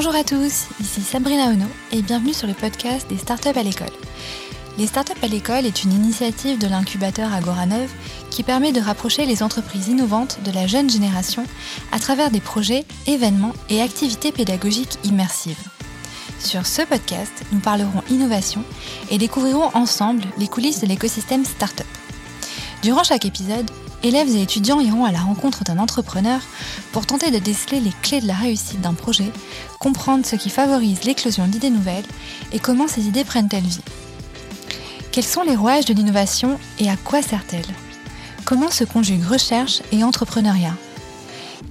Bonjour à tous, ici Sabrina Ono et bienvenue sur le podcast des startups à l'école. Les startups à l'école est une initiative de l'incubateur Agora 9 qui permet de rapprocher les entreprises innovantes de la jeune génération à travers des projets, événements et activités pédagogiques immersives. Sur ce podcast, nous parlerons innovation et découvrirons ensemble les coulisses de l'écosystème startup. Durant chaque épisode, élèves et étudiants iront à la rencontre d'un entrepreneur pour tenter de déceler les clés de la réussite d'un projet, comprendre ce qui favorise l'éclosion d'idées nouvelles et comment ces idées prennent-elles vie. Quels sont les rouages de l'innovation et à quoi sert-elle? Comment se conjuguent recherche et entrepreneuriat?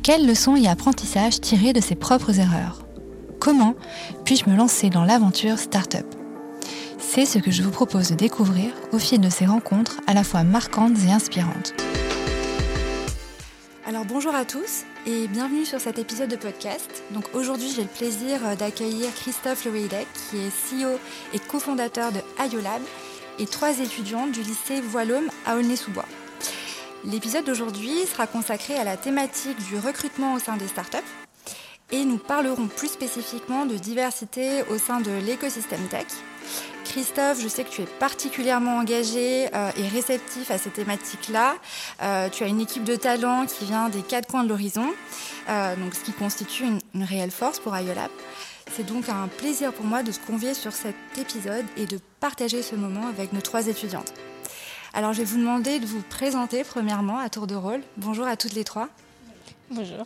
Quelles leçons et apprentissages tirer de ses propres erreurs? Comment puis-je me lancer dans l'aventure startup? C'est ce que je vous propose de découvrir au fil de ces rencontres à la fois marquantes et inspirantes. Alors bonjour à tous et bienvenue sur cet épisode de podcast. Donc aujourd'hui j'ai le plaisir euh, d'accueillir Christophe Leweidek qui est CEO et cofondateur de IOLab et trois étudiants du lycée Voilhomme à Aulnay-sous-Bois. L'épisode d'aujourd'hui sera consacré à la thématique du recrutement au sein des startups et nous parlerons plus spécifiquement de diversité au sein de l'écosystème tech Christophe, je sais que tu es particulièrement engagé euh, et réceptif à ces thématiques-là. Euh, tu as une équipe de talents qui vient des quatre coins de l'horizon, euh, donc ce qui constitue une, réelle force pour IOLAB. C'est donc un plaisir pour moi de se convier sur cet épisode et de partager ce moment avec nos trois étudiantes. Alors je vais vous demander de vous présenter premièrement à tour de rôle. Bonjour à toutes les trois. Bonjour.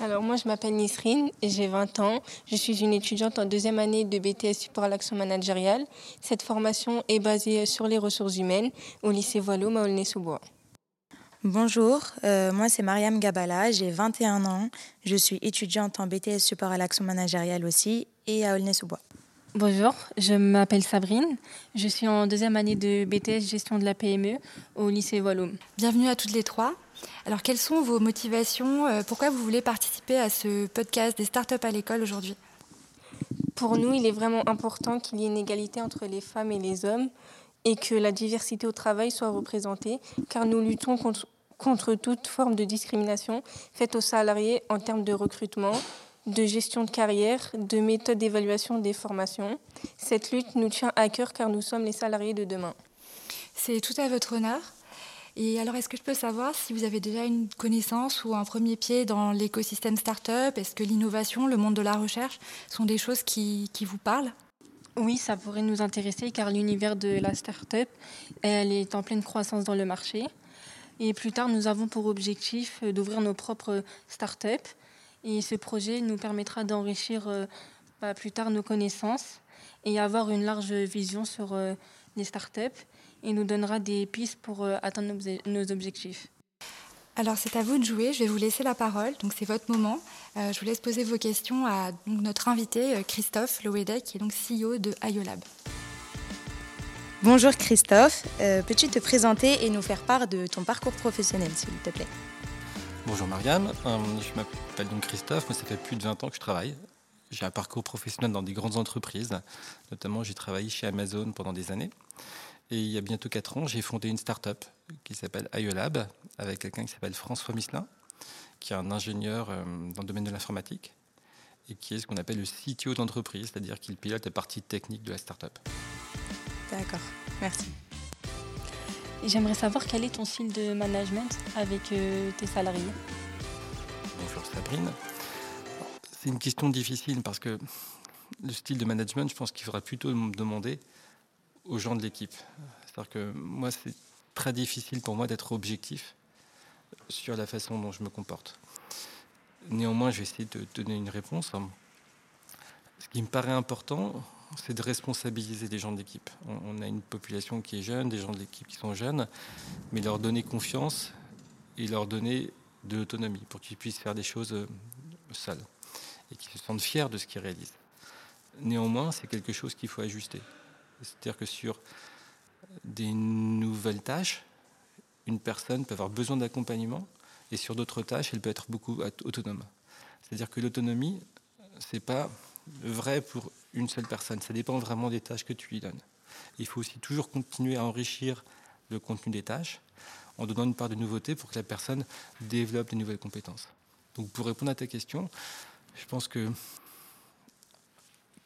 Alors moi je m'appelle Nisrine, j'ai 20 ans, je suis une étudiante en deuxième année de BTS support à l'action managériale. Cette formation est basée sur les ressources humaines au lycée Voileau à Aulnay-sous-Bois. Bonjour, euh, moi c'est Mariam Gabala, j'ai 21 ans, je suis étudiante en BTS support à l'action managériale aussi et à Aulnay-sous-Bois. Bonjour, je m'appelle Sabrine. Je suis en deuxième année de BTS gestion de la PME au lycée Voilhomme. Bienvenue à toutes les trois. Alors, quelles sont vos motivations euh, Pourquoi vous voulez participer à ce podcast des startups à l'école aujourd'hui? Pour nous, il est vraiment important qu'il y ait une égalité entre les femmes et les hommes et que la diversité au travail soit représentée, car nous luttons contre, contre toute forme de discrimination faite aux salariés en termes de recrutement, de gestion de carrière, de méthode d'évaluation des formations. Cette lutte nous tient à cœur car nous sommes les salariés de demain. C'est tout à votre honneur. Et alors, est-ce que je peux savoir si vous avez déjà une connaissance ou un premier pied dans l'écosystème startup? Est-ce que l'innovation, le monde de la recherche sont des choses qui, vous parlent? Oui, ça pourrait nous intéresser car l'univers de la start-up, elle est en pleine croissance dans le marché. Et plus tard, nous avons pour objectif d'ouvrir nos propres start-up. Et ce projet nous permettra d'enrichir euh, bah, plus tard nos connaissances et avoir une large vision sur euh, les startups et nous donnera des pistes pour euh, atteindre nos objectifs. Alors c'est à vous de jouer, je vais vous laisser la parole, donc c'est votre moment. je vous laisse poser vos questions à notre invité Christophe Loedek, qui est donc CEO de IOLab. Bonjour Christophe, peux-tu te présenter et nous faire part de ton parcours professionnel s'il te plaît? Bonjour Marianne, euh, je m'appelle donc Christophe, moi ça fait plus de 20 ans que je travaille. J'ai un parcours professionnel dans des grandes entreprises, notamment j'ai travaillé chez Amazon pendant des années. Et il y a bientôt 4 ans, j'ai fondé une start-up qui s'appelle IOLab avec quelqu'un qui s'appelle François Misselin, qui est un ingénieur euh, dans le domaine de l'informatique et qui est ce qu'on appelle le CTO d'entreprise, c'est-à-dire qu'il pilote la partie technique de la start-up. D'accord, merci. J'aimerais savoir quel est ton style de management avec euh, tes salariés? Bonjour Sabrine. C'est une question difficile parce que le style de management, je pense qu'il faudra plutôt me demander aux gens de l'équipe. C'est-à-dire que moi, c'est très difficile pour moi d'être objectif sur la façon dont je me comporte. Néanmoins, je vais essayer de donner une réponse. Ce qui me paraît important, c'est de responsabiliser les gens de l'équipe. On, a une population qui est jeune, des gens de l'équipe qui sont jeunes, mais leur donner confiance et leur donner de l'autonomie pour qu'ils puissent faire des choses euh, seuls et qu'ils se sentent fiers de ce qu'ils réalisent. Néanmoins, c'est quelque chose qu'il faut ajuster. C'est-à-dire que sur des nouvelles tâches, une personne peut avoir besoin d'accompagnement et sur d'autres tâches, elle peut être beaucoup autonome. C'est-à-dire que l'autonomie, c'est pas vrai pour une seule personne. Ça dépend vraiment des tâches que tu lui donnes. Il faut aussi toujours continuer à enrichir le contenu des tâches en donnant une part de nouveauté pour que la personne développe de nouvelles compétences. Donc pour répondre à ta question, je pense que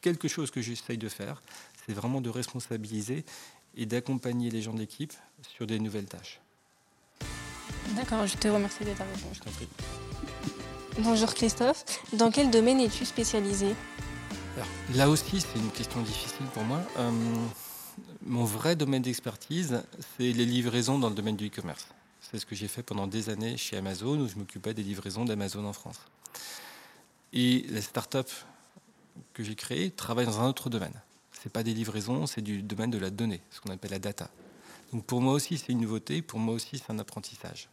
quelque chose que j'essaye de faire, c'est vraiment de responsabiliser et d'accompagner les gens de l'équipe sur des nouvelles tâches. D'accord, je te remercie d'être avec Je t'en prie. Bonjour Christophe, dans quel domaine es-tu spécialisé? Alors, là aussi, c'est une question difficile pour moi. Euh, mon vrai domaine d'expertise, c'est les livraisons dans le domaine du e-commerce. C'est ce que j'ai fait pendant des années chez Amazon, où je m'occupais des livraisons d'Amazon en France. Et la start-up que j'ai créée travaille dans un autre domaine. Ce n'est pas des livraisons, c'est du domaine de la donnée, ce qu'on appelle la data. Donc pour moi aussi, c'est une nouveauté, pour moi aussi, c'est un apprentissage.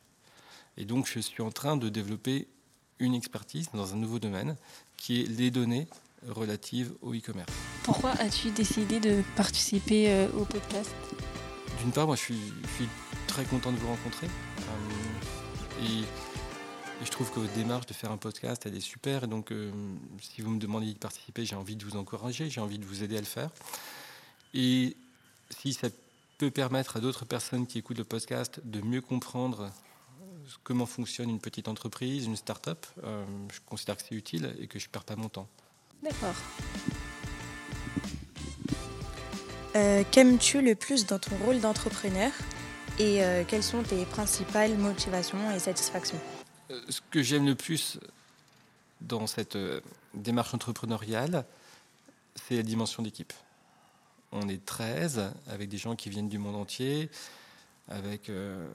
Et donc je suis en train de développer une expertise dans un nouveau domaine qui est les données relatives au e-commerce. Pourquoi as-tu décidé de participer euh, au podcast? D'une part, moi je suis, je suis très content de vous rencontrer. Euh, et, je trouve que votre démarche de faire un podcast, est super. Donc, euh, si vous me demandez d'y participer, j'ai envie de vous encourager, j'ai envie de vous aider à le faire. Et si ça peut permettre à d'autres personnes qui écoutent le podcast de mieux comprendre comment fonctionne une petite entreprise, une start-up, euh, je considère que c'est utile et que je ne perds pas mon temps. D'accord. Euh, Qu'aimes-tu le plus dans ton rôle d'entrepreneur? Et quelles sont tes principales motivations et satisfactions? Ce que j'aime le plus dans cette euh, démarche entrepreneuriale, c'est la dimension d'équipe. On est 13 avec des gens qui viennent du monde entier, avec euh,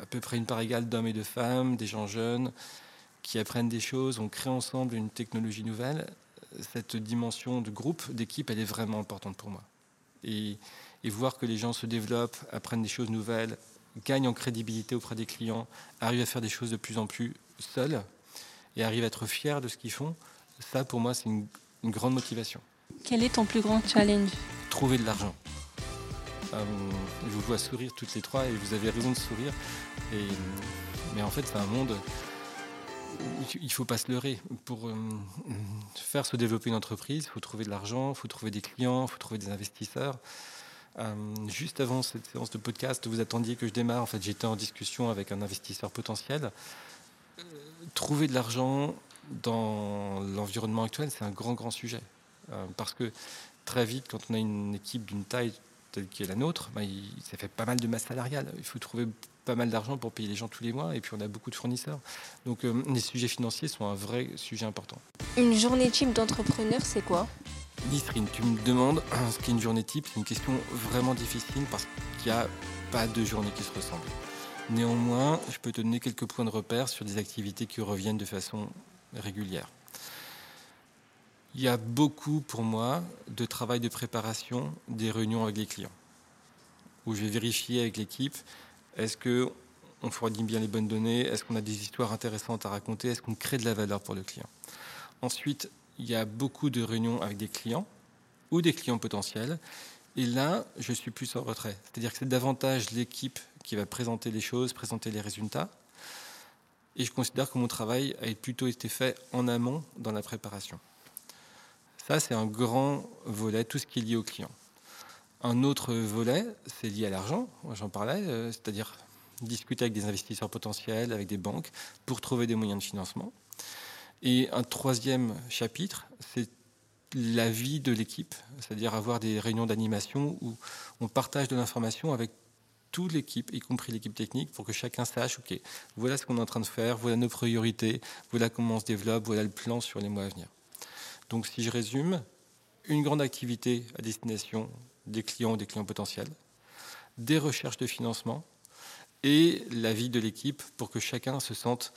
à peu près une part égale d'hommes et de femmes, des gens jeunes qui apprennent des choses, on crée ensemble une technologie nouvelle. Cette dimension de groupe, d'équipe, elle est vraiment importante pour moi. Et, et voir que les gens se développent, apprennent des choses nouvelles, gagnent en crédibilité auprès des clients, arrivent à faire des choses de plus en plus seuls et arrivent à être fiers de ce qu'ils font, ça pour moi c'est une, une grande motivation. Quel est ton plus grand challenge? Trouver de l'argent. Euh, je vous vois sourire toutes les trois et vous avez raison de sourire. Et, mais en fait c'est un monde où il ne faut pas se leurrer. Pour euh, faire se développer une entreprise, il faut trouver de l'argent, il faut trouver des clients, il faut trouver des investisseurs. Euh, juste avant cette séance de podcast, vous attendiez que je démarre. En fait, j'étais en discussion avec un investisseur potentiel. Euh, trouver de l'argent dans l'environnement actuel, c'est un grand, grand sujet. Euh, parce que très vite, quand on a une équipe d'une taille telle qu'est la nôtre, il, ça fait pas mal de masse salariale. Il faut trouver pas mal d'argent pour payer les gens tous les mois. Et puis, on a beaucoup de fournisseurs. Donc, les sujets financiers sont un vrai sujet important. Une journée type d'entrepreneur, c'est quoi? Nisrine, tu me demandes ce qu'est une journée type. C'est une question vraiment difficile parce qu'il n'y a pas de journée qui se ressemble. Néanmoins, je peux te donner quelques points de repère sur des activités qui reviennent de façon régulière. Il y a beaucoup pour moi de travail de préparation des réunions avec les clients, où je vais vérifier avec l'équipe est-ce que on fournit bien les bonnes données, est-ce qu'on a des histoires intéressantes à raconter, est-ce qu'on crée de la valeur pour le client. Ensuite, il y a beaucoup de réunions avec des clients ou des clients potentiels. Et là, je suis plus en retrait. C'est-à-dire que c'est davantage l'équipe qui va présenter les choses, présenter les résultats. Et je considère que mon travail a plutôt été fait en amont dans la préparation. Ça, c'est un grand volet, tout ce qui est lié au client. Un autre volet, c'est lié à l'argent, j'en parlais, euh, c'est-à-dire discuter avec des investisseurs potentiels, avec des banques, pour trouver des moyens de financement. Et un troisième chapitre, c'est la vie de l'équipe, c'est-à-dire avoir des réunions d'animation où on partage de l'information avec toute l'équipe, y compris l'équipe technique, pour que chacun sache, OK, voilà ce qu'on est en train de faire, voilà nos priorités, voilà comment on se développe, voilà le plan sur les mois à venir. Donc si je résume, une grande activité à destination des clients ou des clients potentiels, des recherches de financement et la vie de l'équipe pour que chacun se sente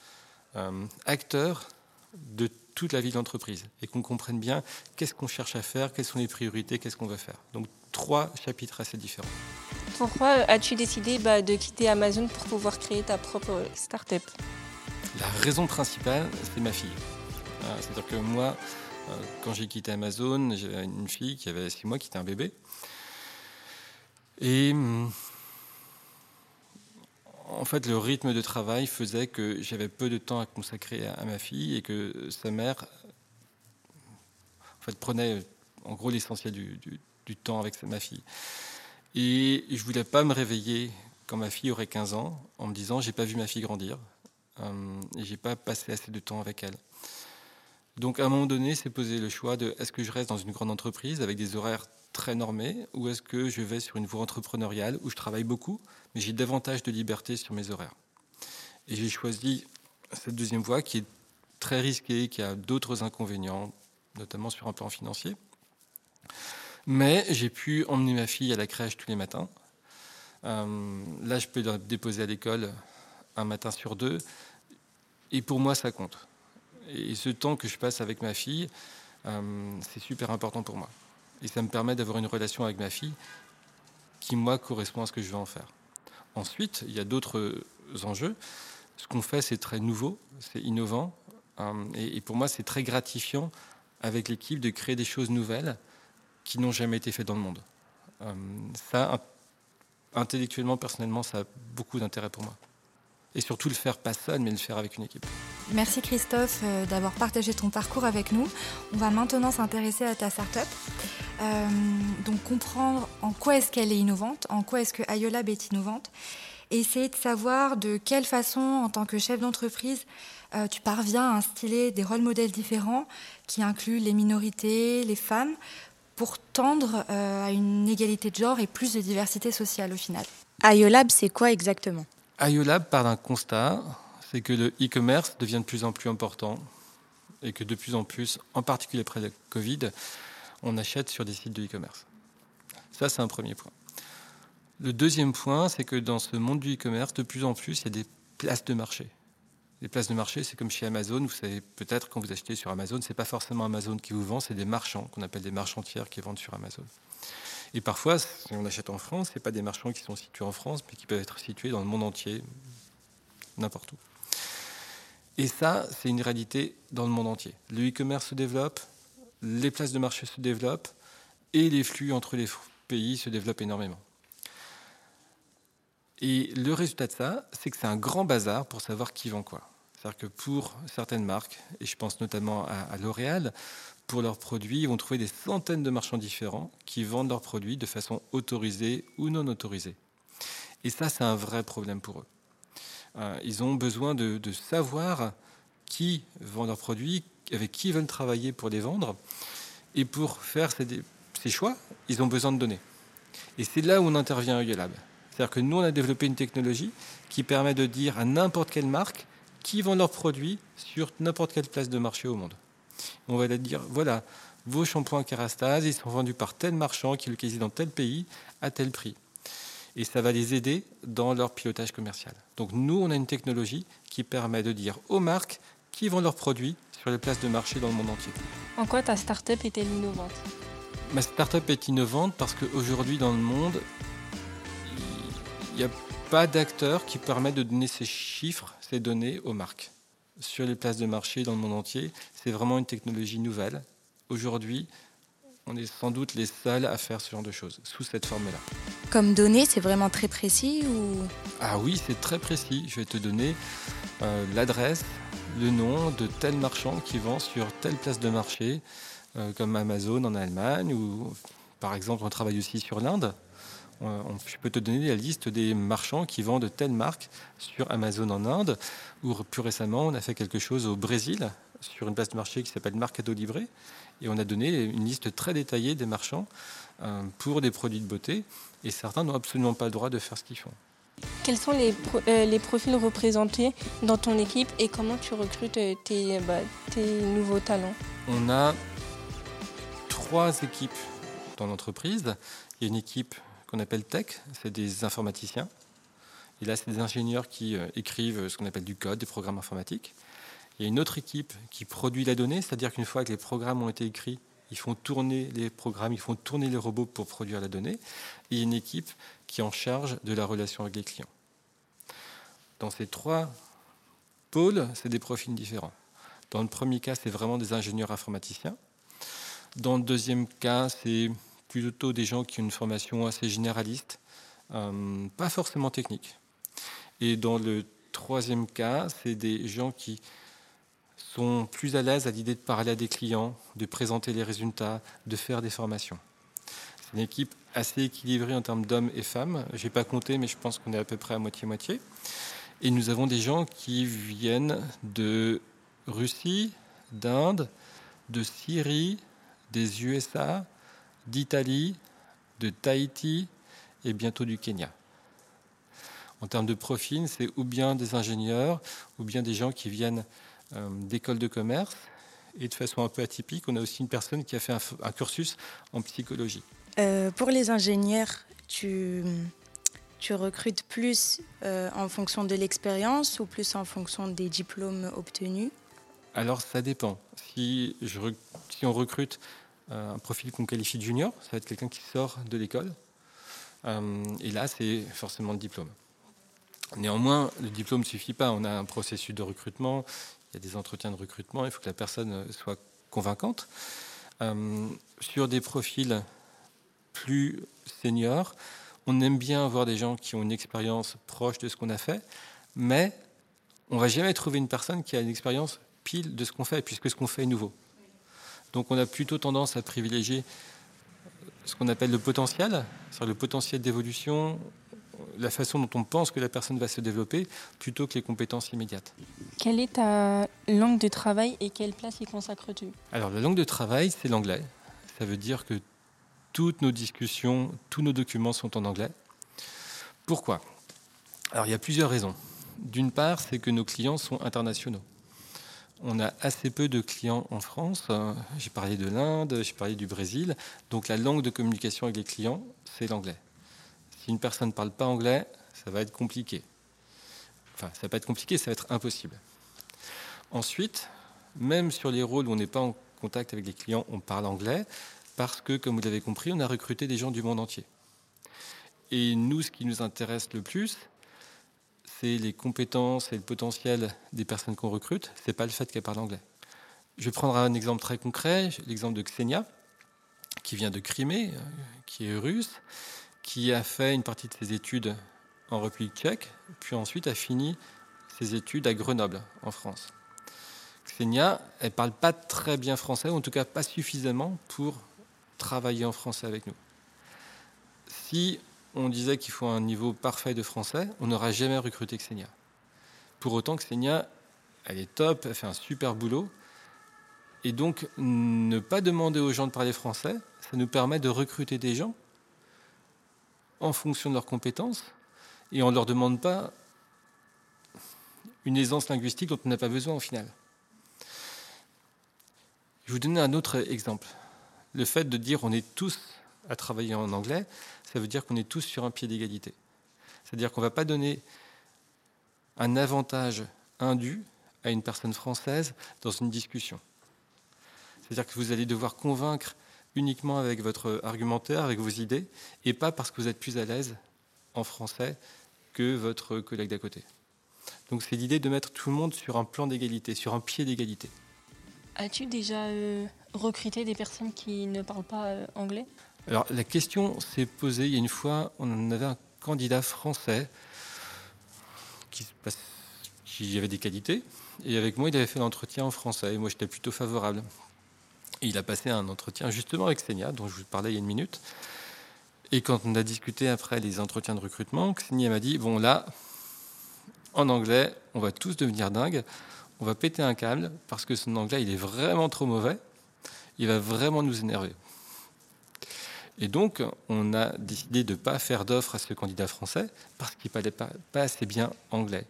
euh, acteur de toute la vie de l'entreprise et qu'on comprenne bien qu'est-ce qu'on cherche à faire, quelles sont les priorités, qu'est-ce qu'on veut faire. Donc trois chapitres assez différents. Pourquoi as-tu décidé bah, de quitter Amazon pour pouvoir créer ta propre start-up? La raison principale, c'est ma fille. Euh, C'est-à-dire que moi, euh, quand j'ai quitté Amazon, j'avais une fille qui avait six mois, qui était un bébé. Et hum, en fait, le rythme de travail faisait que j'avais peu de temps à consacrer à, ma fille et que sa mère en fait, prenait en gros l'essentiel du, temps avec ma fille. Et je voulais pas me réveiller quand ma fille aurait 15 ans en me disant j'ai pas vu ma fille grandir euh, et j'ai pas passé assez de temps avec elle. Donc à un moment donné, c'est poser le choix de est-ce que je reste dans une grande entreprise avec des horaires très normés ou est-ce que je vais sur une voie entrepreneuriale où je travaille beaucoup mais j'ai davantage de liberté sur mes horaires? Et j'ai choisi cette deuxième voie qui est très risquée, qui a d'autres inconvénients, notamment sur un plan financier. Mais j'ai pu emmener ma fille à la crèche tous les matins. Euh, là, je peux la déposer à l'école un matin sur deux. Et pour moi, ça compte. Et ce temps que je passe avec ma fille, euh, c'est super important pour moi. Et ça me permet d'avoir une relation avec ma fille qui, moi, correspond à ce que je veux en faire. Ensuite, il y a d'autres enjeux. Ce qu'on fait, c'est très nouveau, c'est innovant. Euh, et, pour moi, c'est très gratifiant avec l'équipe de créer des choses nouvelles qui n'ont jamais été faites dans le monde. Euh, ça, intellectuellement, personnellement, ça a beaucoup d'intérêt pour moi. Et surtout le faire pas seul, mais le faire avec une équipe. Merci Christophe euh, d'avoir partagé ton parcours avec nous. On va maintenant s'intéresser à ta startup. Euh, donc comprendre en quoi est-ce qu'elle est innovante, en quoi est-ce que IOLAB est innovante, et essayer de savoir de quelle façon, en tant que chef d'entreprise, euh, tu parviens à instiller des rôles modèles différents qui incluent les minorités, les femmes, pour tendre à une égalité de genre et plus de diversité sociale au final. IOLAB, c'est quoi exactement? IOLAB part d'un constat, c'est que le e-commerce devient de plus en plus important et que de plus en plus, en particulier après la Covid, on achète sur des sites de e-commerce. Ça, c'est un premier point. Le deuxième point, c'est que dans ce monde du e-commerce, de plus en plus, il y a des places de marché. Les places de marché, c'est comme chez Amazon. Vous savez peut-être quand vous achetez sur Amazon, c'est pas forcément Amazon qui vous vend, c'est des marchands qu'on appelle des marchands tiers qui vendent sur Amazon. Et parfois, si on achète en France, ce pas des marchands qui sont situés en France, mais qui peuvent être situés dans le monde entier, n'importe où. Et ça, c'est une réalité dans le monde entier. Le e-commerce se développe, les places de marché se développent, et les flux entre les pays se développent énormément. Et le résultat de ça, c'est que c'est un grand bazar pour savoir qui vend quoi. C'est-à-dire que pour certaines marques, et je pense notamment à, L'Oréal, pour leurs produits, ils vont trouver des centaines de marchands différents qui vendent leurs produits de façon autorisée ou non autorisée. Et ça, c'est un vrai problème pour eux. Euh, ils ont besoin de, savoir qui vend leurs produits, avec qui ils veulent travailler pour les vendre. Et pour faire ces, choix, ils ont besoin de données. Et c'est là où on intervient à Yolab. C'est-à-dire que nous, on a développé une technologie qui permet de dire à n'importe quelle marque qui vend leurs produits sur n'importe quelle place de marché au monde. On va leur dire, voilà, vos shampoings Kerastase, ils sont vendus par tel marchand qui le localisé dans tel pays à tel prix et ça va les aider dans leur pilotage commercial. Donc nous, on a une technologie qui permet de dire aux marques qui vendent leurs produits sur les places de marché dans le monde entier. En quoi ta start-up est-elle innovante Ma start-up est innovante parce qu'aujourd'hui dans le monde, il n'y a pas d'acteurs qui permettent de donner ces chiffres, ces données aux marques. Sur les places de marché dans le monde entier, c'est vraiment une technologie nouvelle. Aujourd'hui, on est sans doute les seuls à faire ce genre de choses, sous cette forme-là. Comme données, c'est vraiment très précis ou Ah oui, c'est très précis. Je vais te donner euh, l'adresse, le nom de tel marchand qui vend sur telle place de marché, euh, comme Amazon en Allemagne, ou par exemple, on travaille aussi sur l'Inde. je peux te donner la liste des marchands qui vendent telle marque sur Amazon en Inde, ou plus récemment, on a fait quelque chose au Brésil, sur une place de marché qui s'appelle Mercado Libre, et on a donné une liste très détaillée des marchands euh, pour des produits de beauté, et certains n'ont absolument pas le droit de faire ce qu'ils font. Quels sont les, euh, les, profils représentés dans ton équipe et comment tu recrutes euh, tes, bah, tes nouveaux talents? On a trois équipes dans l'entreprise. Il y a une équipe qu'on appelle tech, c'est des informaticiens. Et là, c'est des ingénieurs qui écrivent ce qu'on appelle du code, des programmes informatiques. Il y a une autre équipe qui produit la donnée, c'est-à-dire qu'une fois que les programmes ont été écrits, ils font tourner les programmes, ils font tourner les robots pour produire la donnée. Et une équipe qui est en charge de la relation avec les clients. Dans ces trois pôles, c'est des profils différents. Dans le premier cas, c'est vraiment des ingénieurs informaticiens. Dans le deuxième cas, c'est plutôt des gens qui ont une formation assez généraliste, euh, pas forcément technique. Et dans le troisième cas, c'est des gens qui sont plus à l'aise à l'idée de parler à des clients, de présenter les résultats, de faire des formations. C'est une équipe assez équilibrée en termes d'hommes et femmes. Je n'ai pas compté, mais je pense qu'on est à peu près à moitié-moitié. Et nous avons des gens qui viennent de Russie, d'Inde, de Syrie, des USA, d'Italie, de Tahiti et bientôt du Kenya. En termes de profil, c'est ou bien des ingénieurs, ou bien des gens qui viennent euh, d'écoles de commerce. Et de façon un peu atypique, on a aussi une personne qui a fait un, cursus en psychologie. Euh, pour les ingénieurs, tu, tu recrutes plus euh, en fonction de l'expérience ou plus en fonction des diplômes obtenus? Alors ça dépend. Si, je, si on recrute un profil qu'on qualifie de junior, ça va être quelqu'un qui sort de l'école. et là, c'est forcément le diplôme. Néanmoins, le diplôme ne suffit pas. On a un processus de recrutement, il y a des entretiens de recrutement, il faut que la personne soit convaincante. Euh, sur des profils plus seniors, on aime bien avoir des gens qui ont une expérience proche de ce qu'on a fait, mais on va jamais trouver une personne qui a une expérience pile de ce qu'on fait, puisque ce qu'on fait est nouveau. Donc on a plutôt tendance à privilégier ce qu'on appelle le potentiel, sur le potentiel d'évolution, la façon dont on pense que la personne va se développer plutôt que les compétences immédiates. Quelle est ta langue de travail et quelle place y consacres-tu? Alors la langue de travail, c'est l'anglais. Ça veut dire que toutes nos discussions, tous nos documents sont en anglais. Pourquoi? Alors il y a plusieurs raisons. D'une part, c'est que nos clients sont internationaux. On a assez peu de clients en France. J'ai parlé de l'Inde, j'ai parlé du Brésil. Donc la langue de communication avec les clients, c'est l'anglais. Si une personne ne parle pas anglais, ça va être compliqué. Enfin, ça va pas être compliqué, ça va être impossible. Ensuite, même sur les rôles où on n'est pas en contact avec les clients, on parle anglais, parce que, comme vous l'avez compris, on a recruté des gens du monde entier. Et nous, ce qui nous intéresse le plus, c'est les compétences et le potentiel des personnes qu'on recrute, ce n'est pas le fait qu'elles parlent anglais. Je vais prendre un exemple très concret, l'exemple de Xenia, qui vient de Crimée, euh, qui est russe, qui a fait une partie de ses études en République tchèque, puis ensuite a fini ses études à Grenoble, en France. Xenia, elle ne parle pas très bien français, ou en tout cas pas suffisamment pour travailler en français avec nous. Si on disait qu'il faut un niveau parfait de français, on n'aurait jamais recruté Xenia. Pour autant, Xenia, elle est top, elle fait un super boulot. Et donc, ne pas demander aux gens de parler français, ça nous permet de recruter des gens en fonction de leurs compétences et on ne leur demande pas une aisance linguistique dont on n'a pas besoin au final. Je vais vous donner un autre exemple. Le fait de dire on est tous à travailler en anglais, ça veut dire qu'on est tous sur un pied d'égalité. C'est-à-dire qu'on ne va pas donner un avantage indu à une personne française dans une discussion. C'est-à-dire que vous allez devoir convaincre uniquement avec votre argumentaire, avec vos idées, et pas parce que vous êtes plus à l'aise en français que votre collègue d'à côté. Donc c'est l'idée de mettre tout le monde sur un plan d'égalité, sur un pied d'égalité. As-tu déjà euh, recruté des personnes qui ne parlent pas euh, anglais? Alors la question s'est posée il y a une fois, on avait un candidat français qui, qui avait des qualités, et avec moi il avait fait l'entretien en français, et moi j'étais plutôt favorable il a passé un entretien justement avec Xenia, dont je vous parlais il y a une minute. Et quand on a discuté après les entretiens de recrutement, Xenia m'a dit Bon, là, en anglais, on va tous devenir dingues, on va péter un câble parce que son anglais, il est vraiment trop mauvais, il va vraiment nous énerver. Et donc, on a décidé de ne pas faire d'offre à ce candidat français parce qu'il ne parlait pas, pas assez bien anglais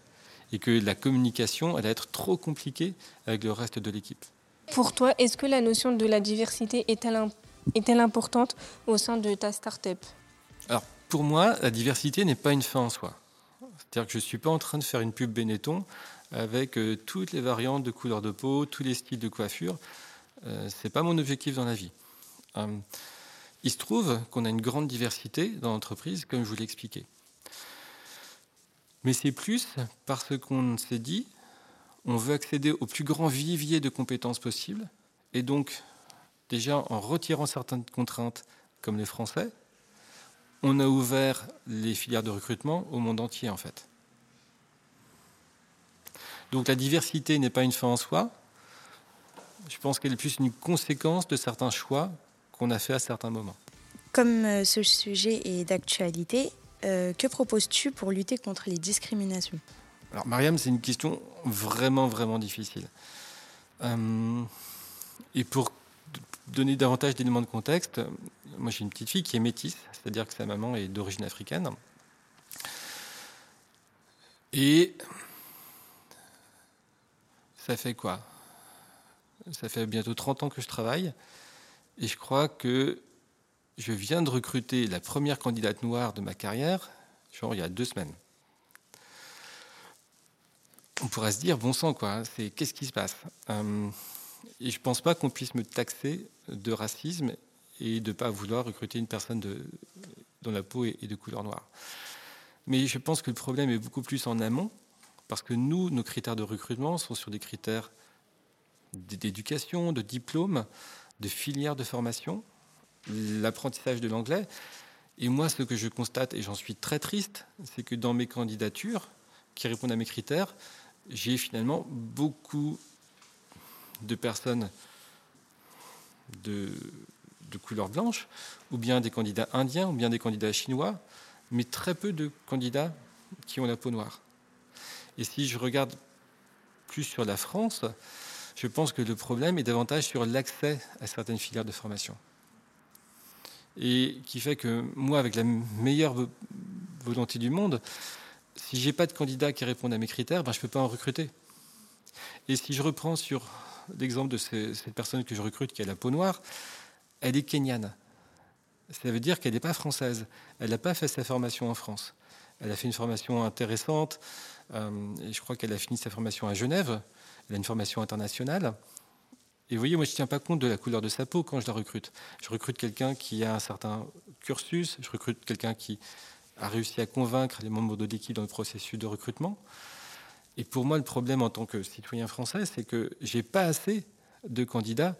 et que la communication allait être trop compliquée avec le reste de l'équipe. Pour toi, est-ce que la notion de la diversité est-elle importante au sein de ta start-up? Alors, pour moi, la diversité n'est pas une fin en soi. C'est-à-dire que je ne suis pas en train de faire une pub Benetton avec euh, toutes les variantes de couleur de peau, tous les styles de coiffure. Euh, Ce n'est pas mon objectif dans la vie. Euh, il se trouve qu'on a une grande diversité dans l'entreprise, comme je vous l'ai expliqué. Mais c'est plus parce qu'on s'est dit, on veut accéder au plus grand vivier de compétences possibles, et donc déjà en retirant certaines contraintes comme les Français, on a ouvert les filières de recrutement au monde entier en fait. Donc la diversité n'est pas une fin en soi, je pense qu'elle est plus une conséquence de certains choix qu'on a fait à certains moments. Comme euh, ce sujet est d'actualité, euh, que proposes-tu pour lutter contre les discriminations? Alors, Mariam, c'est une question vraiment, vraiment difficile. Euh, et pour donner davantage d'éléments de contexte, moi j'ai une petite fille qui est métisse, c'est-à-dire que sa maman est d'origine africaine. Et ça fait quoi? Ça fait bientôt 30 ans que je travaille et je crois que je viens de recruter la première candidate noire de ma carrière, genre il y a deux semaines. On pourrait se dire, bon sang, quoi, hein, c'est qu'est-ce qui se passe? Euh, Et je ne pense pas qu'on puisse me taxer de racisme et de ne pas vouloir recruter une personne dont la peau est de couleur noire. Mais je pense que le problème est beaucoup plus en amont, parce que nous, nos critères de recrutement sont sur des critères d'éducation, de diplôme, de filière de formation, l'apprentissage de l'anglais. Et moi, ce que je constate, et j'en suis très triste, c'est que dans mes candidatures qui répondent à mes critères, j'ai finalement beaucoup de personnes de, couleur blanche, ou bien des candidats indiens, ou bien des candidats chinois, mais très peu de candidats qui ont la peau noire. Et si je regarde plus sur la France, je pense que le problème est davantage sur l'accès à certaines filières de formation. Et qui fait que moi, avec la meilleure volonté du monde, si j'ai pas de candidats qui répondent à mes critères, ben je ne peux pas en recruter. Et si je reprends sur l'exemple de cette personne que je recrute qui a la peau noire, elle est kenyane. Ça veut dire qu'elle n'est pas française. Elle n'a pas fait sa formation en France. Elle a fait une formation intéressante. Euh, je crois qu'elle a fini sa formation à Genève. Elle a une formation internationale. Et vous voyez, moi, je ne tiens pas compte de la couleur de sa peau quand je la recrute. Je recrute quelqu'un qui a un certain cursus. Je recrute quelqu'un qui a réussi à convaincre les membres de l'équipe dans le processus de recrutement. Et pour moi, le problème en tant que citoyen français, c'est que je n'ai pas assez de candidats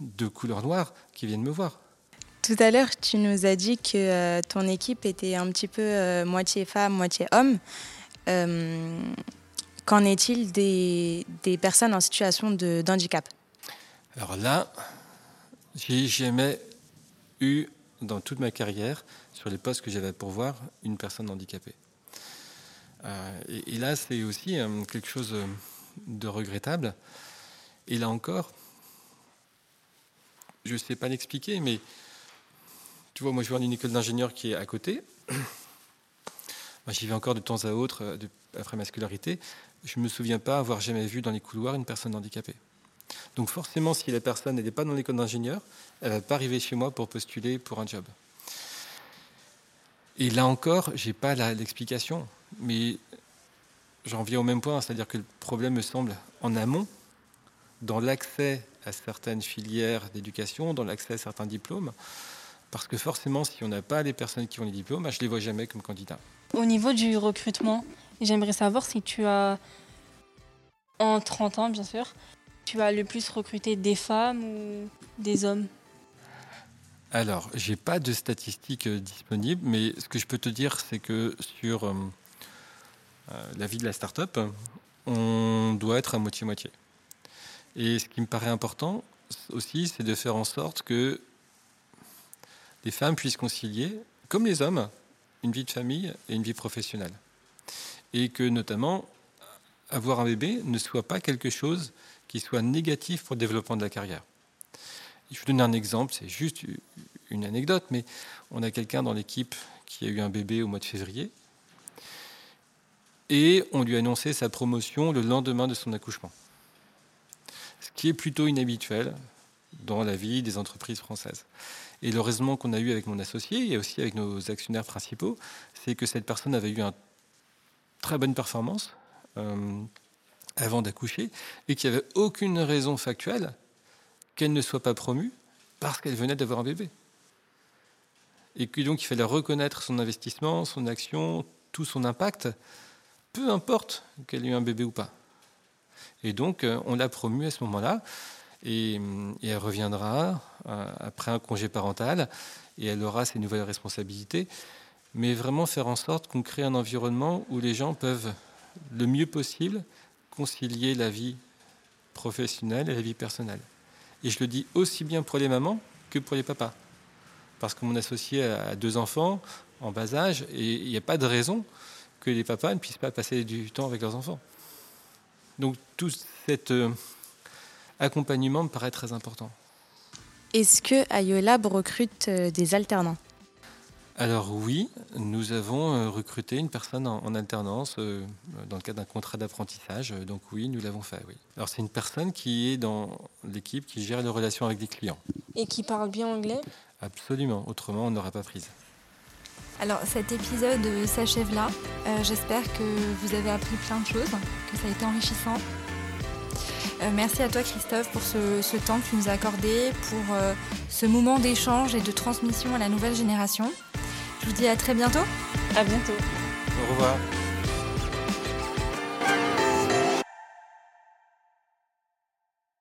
de couleur noire qui viennent me voir. Tout à l'heure, tu nous as dit que euh, ton équipe était un petit peu euh, moitié femme, moitié homme. Euh, qu'en est-il des, personnes en situation de, d'handicap? Alors là, j'ai jamais eu dans toute ma carrière, sur les postes que j'avais pour voir, une personne handicapée. et, et, là, c'est aussi quelque chose de regrettable. Et là encore, je ne sais pas l'expliquer, mais tu vois, moi je vois une école d'ingénieur qui est à côté. J'y vais encore de temps à autre euh, après ma scolarité. Je ne me souviens pas avoir jamais vu dans les couloirs une personne handicapée. Donc forcément, si la personne n'est pas dans l'école d'ingénieur, elle ne va pas arriver chez moi pour postuler pour un job. Et là encore, je n'ai pas l'explication, mais j'en viens au même point, c'est-à-dire que le problème me semble en amont, dans l'accès à certaines filières d'éducation, dans l'accès à certains diplômes. Parce que forcément, si on n'a pas les personnes qui ont les diplômes, bah, je ne les vois jamais comme candidats. Au niveau du recrutement, j'aimerais savoir si tu as, en 30 ans bien sûr, tu as le plus recruté des femmes ou des hommes? Alors, je n'ai pas de statistiques euh, disponibles, mais ce que je peux te dire, c'est que sur euh, euh, la vie de la start-up, on doit être à moitié-moitié. Et ce qui me paraît important aussi, c'est de faire en sorte que les femmes puissent concilier, comme les hommes, une vie de famille et une vie professionnelle. Et que notamment, avoir un bébé ne soit pas quelque chose qui soit négatif pour le développement de la carrière. Je vous donne un exemple, c'est juste une anecdote, mais on a quelqu'un dans l'équipe qui a eu un bébé au mois de février, et on lui a annoncé sa promotion le lendemain de son accouchement. Ce qui est plutôt inhabituel dans la vie des entreprises françaises. Et le raisonnement qu'on a eu avec mon associé et aussi avec nos actionnaires principaux, c'est que cette personne avait eu une très bonne performance euh, avant d'accoucher et qu'il n'y avait aucune raison factuelle qu'elle ne soit pas promue parce qu'elle venait d'avoir un bébé. Et que donc il fallait reconnaître son investissement, son action, tout son impact, peu importe qu'elle ait eu un bébé ou pas. Et donc euh, on l'a promue à ce moment-là. Et, elle reviendra euh, après un congé parental et elle aura ses nouvelles responsabilités. Mais vraiment faire en sorte qu'on crée un environnement où les gens peuvent le mieux possible concilier la vie professionnelle et la vie personnelle. Et je le dis aussi bien pour les mamans que pour les papas. Parce que mon associé a deux enfants en bas âge et il n'y a pas de raison que les papas ne puissent pas passer du temps avec leurs enfants. Donc toute cette euh, accompagnement me paraît très important. Est-ce que IOLab recrute des alternants? Alors oui, nous avons euh, recruté une personne en, alternance euh, dans le cadre d'un contrat d'apprentissage. Donc oui, nous l'avons fait. Oui. Alors c'est une personne qui est dans l'équipe qui gère les relations avec des clients. Et qui parle bien anglais? Absolument. Autrement, on n'aurait pas prise. Alors cet épisode s'achève là. Euh, j'espère que vous avez appris plein de choses, que ça a été enrichissant. merci à toi Christophe pour ce, ce, temps que tu nous as accordé, pour ce moment d'échange et de transmission à la nouvelle génération. Je vous dis à très bientôt. À bientôt. Au revoir.